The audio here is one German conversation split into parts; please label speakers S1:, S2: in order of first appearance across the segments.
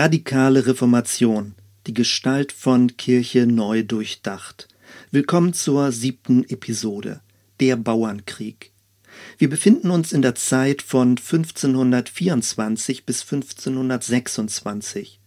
S1: Radikale Reformation. Die Gestalt von Kirche neu durchdacht. Willkommen zur siebten Episode. Der Bauernkrieg. Wir befinden uns in der Zeit von 1524 bis 1526.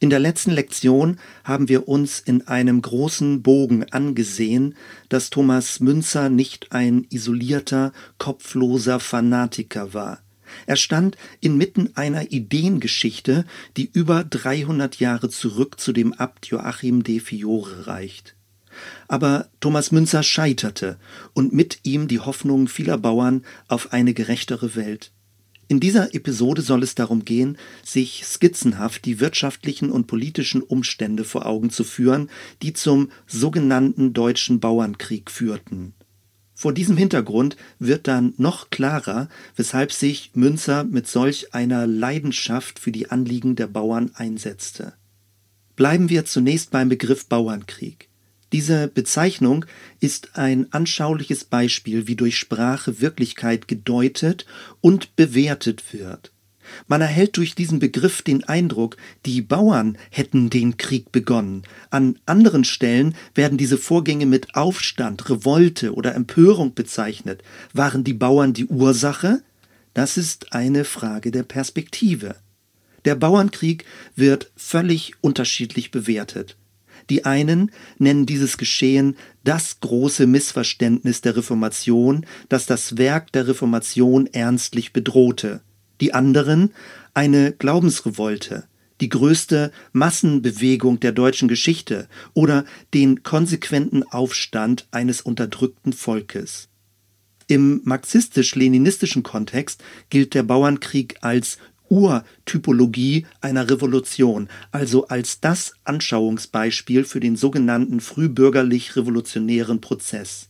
S1: In der letzten Lektion haben wir uns in einem großen Bogen angesehen, dass Thomas Münzer nicht ein isolierter, kopfloser Fanatiker war. Er stand inmitten einer Ideengeschichte, die über 300 Jahre zurück zu dem Abt Joachim de Fiore reicht. Aber Thomas Münzer scheiterte und mit ihm die Hoffnung vieler Bauern auf eine gerechtere Welt. In dieser Episode soll es darum gehen, sich skizzenhaft die wirtschaftlichen und politischen Umstände vor Augen zu führen, die zum sogenannten Deutschen Bauernkrieg führten. Vor diesem Hintergrund wird dann noch klarer, weshalb sich Münzer mit solch einer Leidenschaft für die Anliegen der Bauern einsetzte. Bleiben wir zunächst beim Begriff Bauernkrieg. Diese Bezeichnung ist ein anschauliches Beispiel, wie durch Sprache Wirklichkeit gedeutet und bewertet wird. Man erhält durch diesen Begriff den Eindruck, die Bauern hätten den Krieg begonnen. An anderen Stellen werden diese Vorgänge mit Aufstand, Revolte oder Empörung bezeichnet. Waren die Bauern die Ursache? Das ist eine Frage der Perspektive. Der Bauernkrieg wird völlig unterschiedlich bewertet. Die einen nennen dieses Geschehen das große Missverständnis der Reformation, das das Werk der Reformation ernstlich bedrohte. Die anderen eine Glaubensrevolte, die größte Massenbewegung der deutschen Geschichte oder den konsequenten Aufstand eines unterdrückten Volkes. Im marxistisch-leninistischen Kontext gilt der Bauernkrieg als Urtypologie einer Revolution, also als das Anschauungsbeispiel für den sogenannten frühbürgerlich-revolutionären Prozess.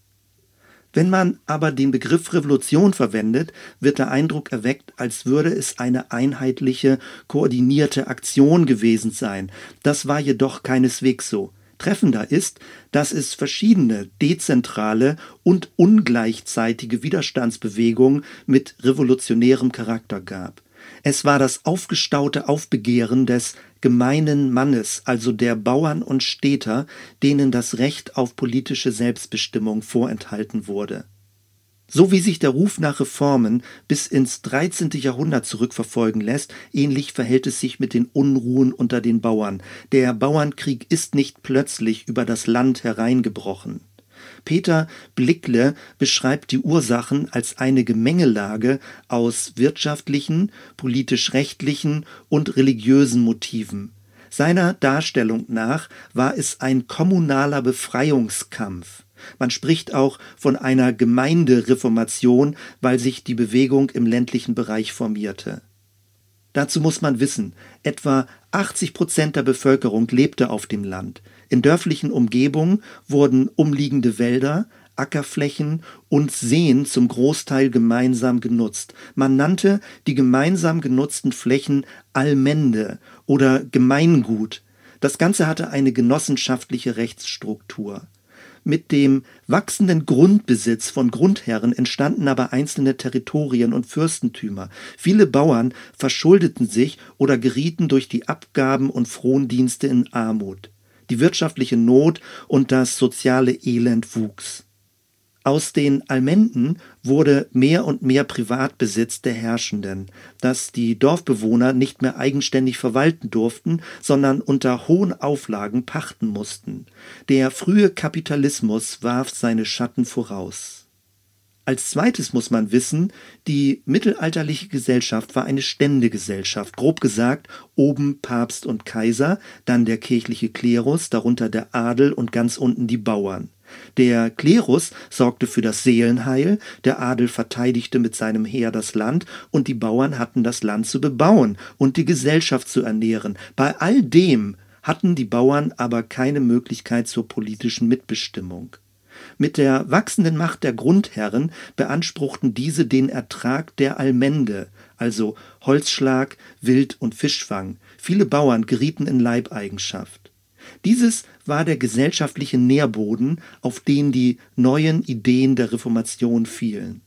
S1: Wenn man aber den Begriff Revolution verwendet, wird der Eindruck erweckt, als würde es eine einheitliche, koordinierte Aktion gewesen sein. Das war jedoch keineswegs so. Treffender ist, dass es verschiedene dezentrale und ungleichzeitige Widerstandsbewegungen mit revolutionärem Charakter gab. Es war das aufgestaute Aufbegehren des gemeinen Mannes, also der Bauern und Städter, denen das Recht auf politische Selbstbestimmung vorenthalten wurde. So wie sich der Ruf nach Reformen bis ins 13. Jahrhundert zurückverfolgen lässt, ähnlich verhält es sich mit den Unruhen unter den Bauern. Der Bauernkrieg ist nicht plötzlich über das Land hereingebrochen. Peter Blickle beschreibt die Ursachen als eine Gemengelage aus wirtschaftlichen, politisch-rechtlichen und religiösen Motiven. Seiner Darstellung nach war es ein kommunaler Befreiungskampf. Man spricht auch von einer Gemeindereformation, weil sich die Bewegung im ländlichen Bereich formierte. Dazu muss man wissen, etwa 80 Prozent der Bevölkerung lebte auf dem Land. In dörflichen Umgebungen wurden umliegende Wälder, Ackerflächen und Seen zum Großteil gemeinsam genutzt. Man nannte die gemeinsam genutzten Flächen Allmende oder Gemeingut. Das Ganze hatte eine genossenschaftliche Rechtsstruktur. Mit dem wachsenden Grundbesitz von Grundherren entstanden aber einzelne Territorien und Fürstentümer. Viele Bauern verschuldeten sich oder gerieten durch die Abgaben und Frondienste in Armut. Die wirtschaftliche Not und das soziale Elend wuchs. Aus den Almenden wurde mehr und mehr Privatbesitz der Herrschenden, das die Dorfbewohner nicht mehr eigenständig verwalten durften, sondern unter hohen Auflagen pachten mussten. Der frühe Kapitalismus warf seine Schatten voraus. Als zweites muss man wissen, die mittelalterliche Gesellschaft war eine Ständegesellschaft, grob gesagt oben Papst und Kaiser, dann der kirchliche Klerus, darunter der Adel und ganz unten die Bauern. Der Klerus sorgte für das Seelenheil, der Adel verteidigte mit seinem Heer das Land und die Bauern hatten das Land zu bebauen und die Gesellschaft zu ernähren. Bei all dem hatten die Bauern aber keine Möglichkeit zur politischen Mitbestimmung. Mit der wachsenden Macht der Grundherren beanspruchten diese den Ertrag der Allmende, also Holzschlag, Wild- und Fischfang. Viele Bauern gerieten in Leibeigenschaft. Dieses war der gesellschaftliche Nährboden, auf den die neuen Ideen der Reformation fielen.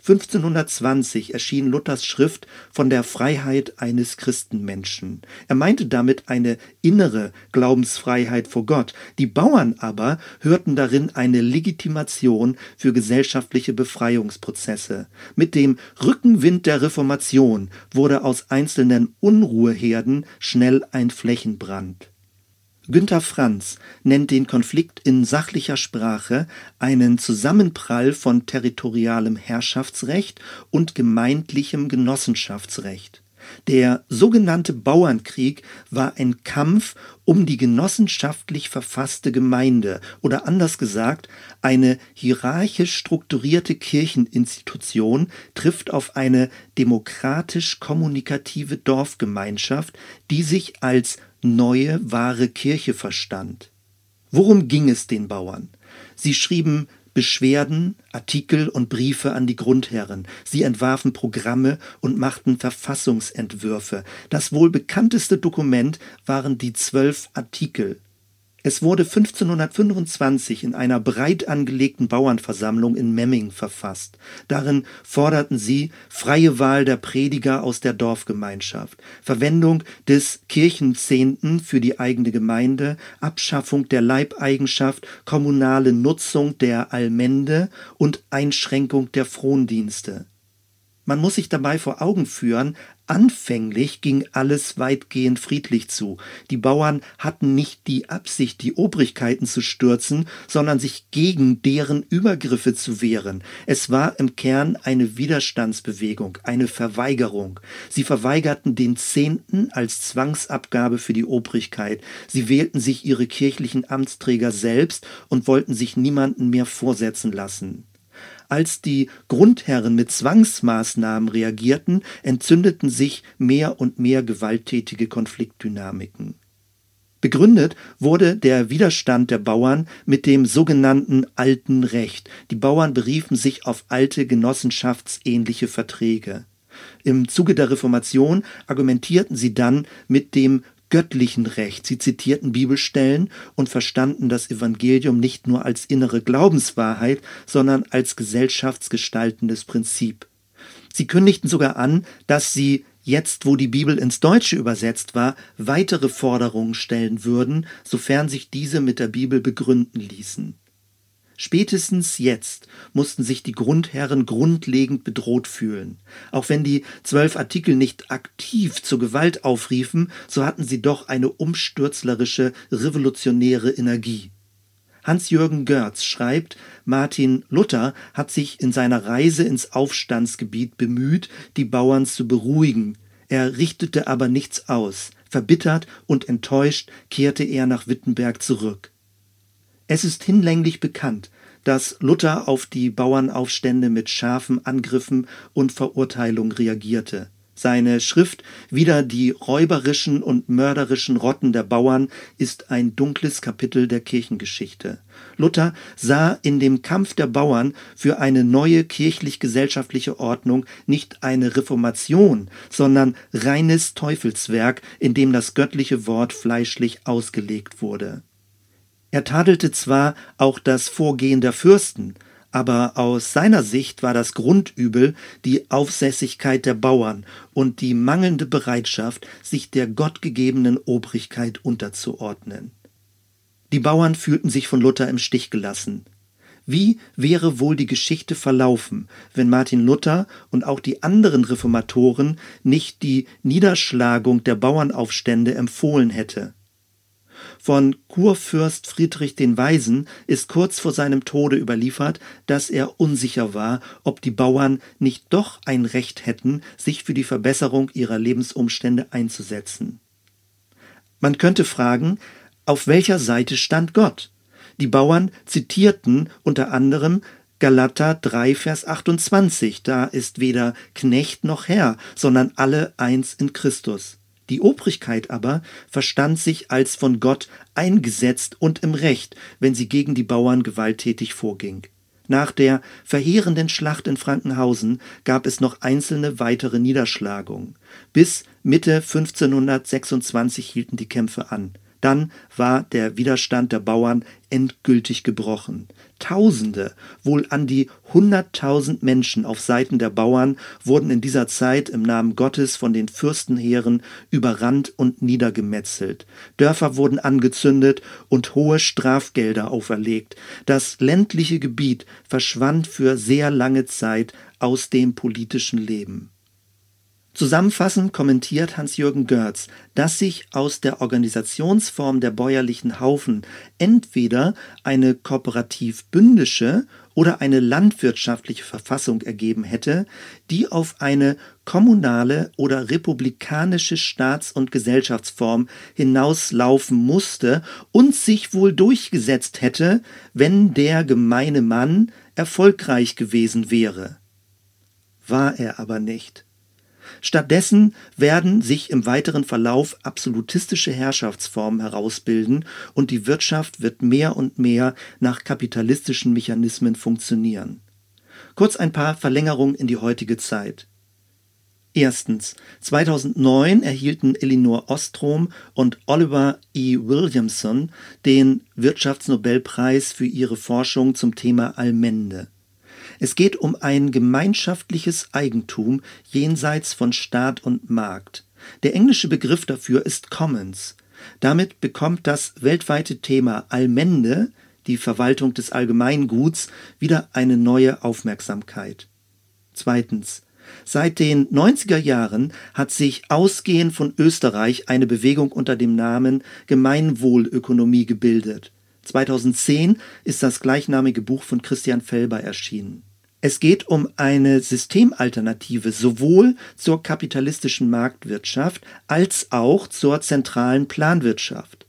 S1: 1520 erschien Luthers Schrift von der Freiheit eines Christenmenschen. Er meinte damit eine innere Glaubensfreiheit vor Gott. Die Bauern aber hörten darin eine Legitimation für gesellschaftliche Befreiungsprozesse. Mit dem Rückenwind der Reformation wurde aus einzelnen Unruheherden schnell ein Flächenbrand. Günter Franz nennt den Konflikt in sachlicher Sprache einen Zusammenprall von territorialem Herrschaftsrecht und gemeindlichem Genossenschaftsrecht. Der sogenannte Bauernkrieg war ein Kampf um die genossenschaftlich verfasste Gemeinde oder anders gesagt, eine hierarchisch strukturierte Kircheninstitution trifft auf eine demokratisch-kommunikative Dorfgemeinschaft, die sich als neue, wahre Kirche verstand. Worum ging es den Bauern? Sie schrieben Beschwerden, Artikel und Briefe an die Grundherren. Sie entwarfen Programme und machten Verfassungsentwürfe. Das wohl bekannteste Dokument waren die zwölf Artikel, es wurde 1525 in einer breit angelegten Bauernversammlung in Memming verfasst. Darin forderten sie freie Wahl der Prediger aus der Dorfgemeinschaft, Verwendung des Kirchenzehnten für die eigene Gemeinde, Abschaffung der Leibeigenschaft, kommunale Nutzung der Allmende und Einschränkung der Frondienste. Man muss sich dabei vor Augen führen, anfänglich ging alles weitgehend friedlich zu. Die Bauern hatten nicht die Absicht, die Obrigkeiten zu stürzen, sondern sich gegen deren Übergriffe zu wehren. Es war im Kern eine Widerstandsbewegung, eine Verweigerung. Sie verweigerten den Zehnten als Zwangsabgabe für die Obrigkeit. Sie wählten sich ihre kirchlichen Amtsträger selbst und wollten sich niemanden mehr vorsetzen lassen. Als die Grundherren mit Zwangsmaßnahmen reagierten, entzündeten sich mehr und mehr gewalttätige Konfliktdynamiken. Begründet wurde der Widerstand der Bauern mit dem sogenannten alten Recht. Die Bauern beriefen sich auf alte genossenschaftsähnliche Verträge. Im Zuge der Reformation argumentierten sie dann mit dem göttlichen Recht. Sie zitierten Bibelstellen und verstanden das Evangelium nicht nur als innere Glaubenswahrheit, sondern als gesellschaftsgestaltendes Prinzip. Sie kündigten sogar an, dass sie jetzt, wo die Bibel ins Deutsche übersetzt war, weitere Forderungen stellen würden, sofern sich diese mit der Bibel begründen ließen. Spätestens jetzt mussten sich die Grundherren grundlegend bedroht fühlen. Auch wenn die zwölf Artikel nicht aktiv zur Gewalt aufriefen, so hatten sie doch eine umstürzlerische, revolutionäre Energie. Hans-Jürgen Görz schreibt, Martin Luther hat sich in seiner Reise ins Aufstandsgebiet bemüht, die Bauern zu beruhigen. Er richtete aber nichts aus. Verbittert und enttäuscht kehrte er nach Wittenberg zurück. Es ist hinlänglich bekannt, dass Luther auf die Bauernaufstände mit scharfen Angriffen und Verurteilung reagierte. Seine Schrift Wider die räuberischen und mörderischen Rotten der Bauern ist ein dunkles Kapitel der Kirchengeschichte. Luther sah in dem Kampf der Bauern für eine neue kirchlich-gesellschaftliche Ordnung nicht eine Reformation, sondern reines Teufelswerk, in dem das göttliche Wort fleischlich ausgelegt wurde. Er tadelte zwar auch das Vorgehen der Fürsten, aber aus seiner Sicht war das Grundübel die Aufsässigkeit der Bauern und die mangelnde Bereitschaft, sich der gottgegebenen Obrigkeit unterzuordnen. Die Bauern fühlten sich von Luther im Stich gelassen. Wie wäre wohl die Geschichte verlaufen, wenn Martin Luther und auch die anderen Reformatoren nicht die Niederschlagung der Bauernaufstände empfohlen hätte? Von Kurfürst Friedrich den Weisen ist kurz vor seinem Tode überliefert, dass er unsicher war, ob die Bauern nicht doch ein Recht hätten, sich für die Verbesserung ihrer Lebensumstände einzusetzen. Man könnte fragen, auf welcher Seite stand Gott? Die Bauern zitierten unter anderem Galater 3, Vers 28, da ist weder Knecht noch Herr, sondern alle eins in Christus. Die Obrigkeit aber verstand sich als von Gott eingesetzt und im Recht, wenn sie gegen die Bauern gewalttätig vorging. Nach der verheerenden Schlacht in Frankenhausen gab es noch einzelne weitere Niederschlagungen. Bis Mitte 1526 hielten die Kämpfe an. Dann war der Widerstand der Bauern endgültig gebrochen. Tausende, wohl an die hunderttausend Menschen auf Seiten der Bauern wurden in dieser Zeit im Namen Gottes von den Fürstenheeren überrannt und niedergemetzelt. Dörfer wurden angezündet und hohe Strafgelder auferlegt. Das ländliche Gebiet verschwand für sehr lange Zeit aus dem politischen Leben. Zusammenfassend kommentiert Hans-Jürgen Görz, dass sich aus der Organisationsform der bäuerlichen Haufen entweder eine kooperativ-bündische oder eine landwirtschaftliche Verfassung ergeben hätte, die auf eine kommunale oder republikanische Staats- und Gesellschaftsform hinauslaufen musste und sich wohl durchgesetzt hätte, wenn der gemeine Mann erfolgreich gewesen wäre. War er aber nicht. Stattdessen werden sich im weiteren Verlauf absolutistische Herrschaftsformen herausbilden und die Wirtschaft wird mehr und mehr nach kapitalistischen Mechanismen funktionieren. Kurz ein paar Verlängerungen in die heutige Zeit. Erstens. 2009 erhielten Elinor Ostrom und Oliver E. Williamson den Wirtschaftsnobelpreis für ihre Forschung zum Thema Allmende. Es geht um ein gemeinschaftliches Eigentum jenseits von Staat und Markt. Der englische Begriff dafür ist Commons. Damit bekommt das weltweite Thema Allmende, die Verwaltung des Allgemeinguts, wieder eine neue Aufmerksamkeit. Zweitens. Seit den 90er Jahren hat sich ausgehend von Österreich eine Bewegung unter dem Namen Gemeinwohlökonomie gebildet. 2010 ist das gleichnamige Buch von Christian Felber erschienen. Es geht um eine Systemalternative sowohl zur kapitalistischen Marktwirtschaft als auch zur zentralen Planwirtschaft.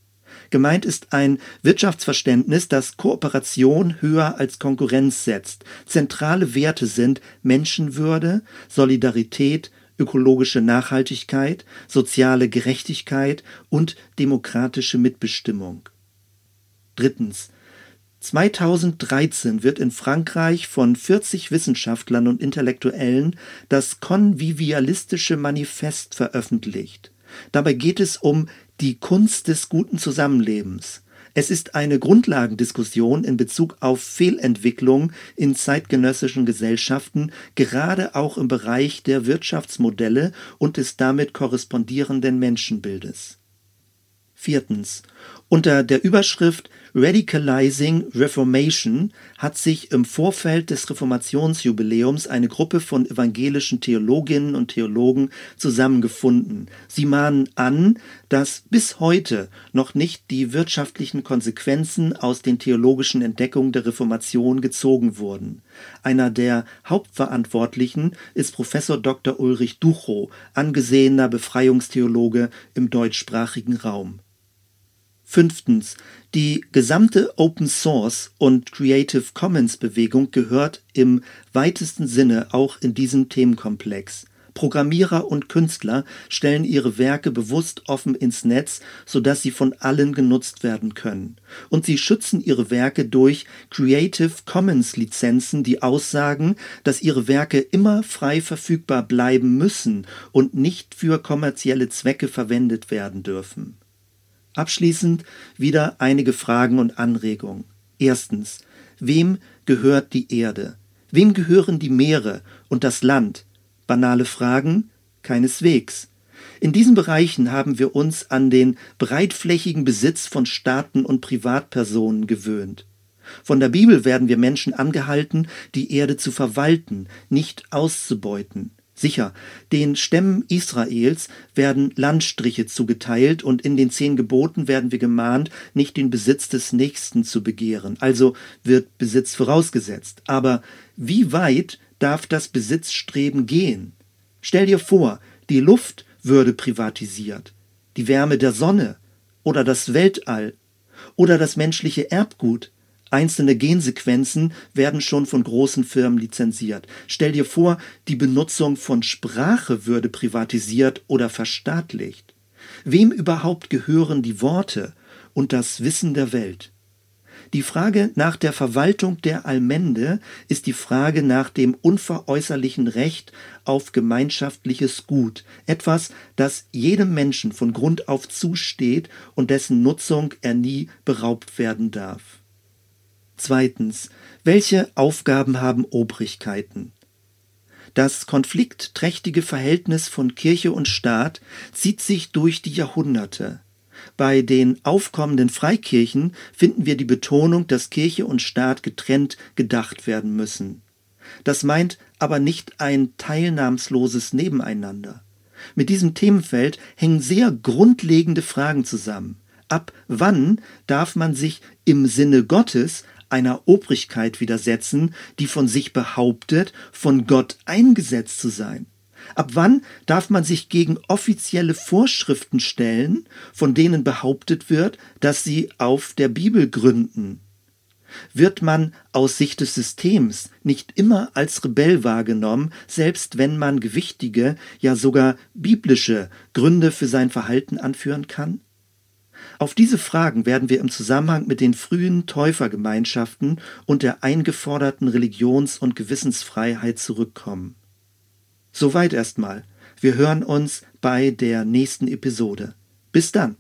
S1: Gemeint ist ein Wirtschaftsverständnis, das Kooperation höher als Konkurrenz setzt. Zentrale Werte sind Menschenwürde, Solidarität, ökologische Nachhaltigkeit, soziale Gerechtigkeit und demokratische Mitbestimmung. Drittens. 2013 wird in Frankreich von 40 Wissenschaftlern und Intellektuellen das Konvivialistische Manifest veröffentlicht. Dabei geht es um die Kunst des guten Zusammenlebens. Es ist eine Grundlagendiskussion in Bezug auf Fehlentwicklung in zeitgenössischen Gesellschaften, gerade auch im Bereich der Wirtschaftsmodelle und des damit korrespondierenden Menschenbildes. Viertens. Unter der Überschrift Radicalizing Reformation hat sich im Vorfeld des Reformationsjubiläums eine Gruppe von evangelischen Theologinnen und Theologen zusammengefunden. Sie mahnen an, dass bis heute noch nicht die wirtschaftlichen Konsequenzen aus den theologischen Entdeckungen der Reformation gezogen wurden. Einer der Hauptverantwortlichen ist Professor Dr. Ulrich Duchow, angesehener Befreiungstheologe im deutschsprachigen Raum. Fünftens. Die gesamte Open Source und Creative Commons Bewegung gehört im weitesten Sinne auch in diesen Themenkomplex. Programmierer und Künstler stellen ihre Werke bewusst offen ins Netz, sodass sie von allen genutzt werden können. Und sie schützen ihre Werke durch Creative Commons Lizenzen, die aussagen, dass ihre Werke immer frei verfügbar bleiben müssen und nicht für kommerzielle Zwecke verwendet werden dürfen. Abschließend wieder einige Fragen und Anregungen. Erstens, wem gehört die Erde? Wem gehören die Meere und das Land? Banale Fragen? Keineswegs. In diesen Bereichen haben wir uns an den breitflächigen Besitz von Staaten und Privatpersonen gewöhnt. Von der Bibel werden wir Menschen angehalten, die Erde zu verwalten, nicht auszubeuten. Sicher, den Stämmen Israels werden Landstriche zugeteilt und in den zehn Geboten werden wir gemahnt, nicht den Besitz des Nächsten zu begehren. Also wird Besitz vorausgesetzt. Aber wie weit darf das Besitzstreben gehen? Stell dir vor, die Luft würde privatisiert, die Wärme der Sonne oder das Weltall oder das menschliche Erbgut. Einzelne Gensequenzen werden schon von großen Firmen lizenziert. Stell dir vor, die Benutzung von Sprache würde privatisiert oder verstaatlicht. Wem überhaupt gehören die Worte und das Wissen der Welt? Die Frage nach der Verwaltung der Allmende ist die Frage nach dem unveräußerlichen Recht auf gemeinschaftliches Gut, etwas, das jedem Menschen von Grund auf zusteht und dessen Nutzung er nie beraubt werden darf. Zweitens, welche Aufgaben haben Obrigkeiten? Das konfliktträchtige Verhältnis von Kirche und Staat zieht sich durch die Jahrhunderte. Bei den aufkommenden Freikirchen finden wir die Betonung, dass Kirche und Staat getrennt gedacht werden müssen. Das meint aber nicht ein teilnahmsloses Nebeneinander. Mit diesem Themenfeld hängen sehr grundlegende Fragen zusammen. Ab wann darf man sich im Sinne Gottes einer Obrigkeit widersetzen, die von sich behauptet, von Gott eingesetzt zu sein? Ab wann darf man sich gegen offizielle Vorschriften stellen, von denen behauptet wird, dass sie auf der Bibel gründen? Wird man aus Sicht des Systems nicht immer als Rebell wahrgenommen, selbst wenn man gewichtige, ja sogar biblische Gründe für sein Verhalten anführen kann? Auf diese Fragen werden wir im Zusammenhang mit den frühen Täufergemeinschaften und der eingeforderten Religions- und Gewissensfreiheit zurückkommen. Soweit erstmal. Wir hören uns bei der nächsten Episode. Bis dann.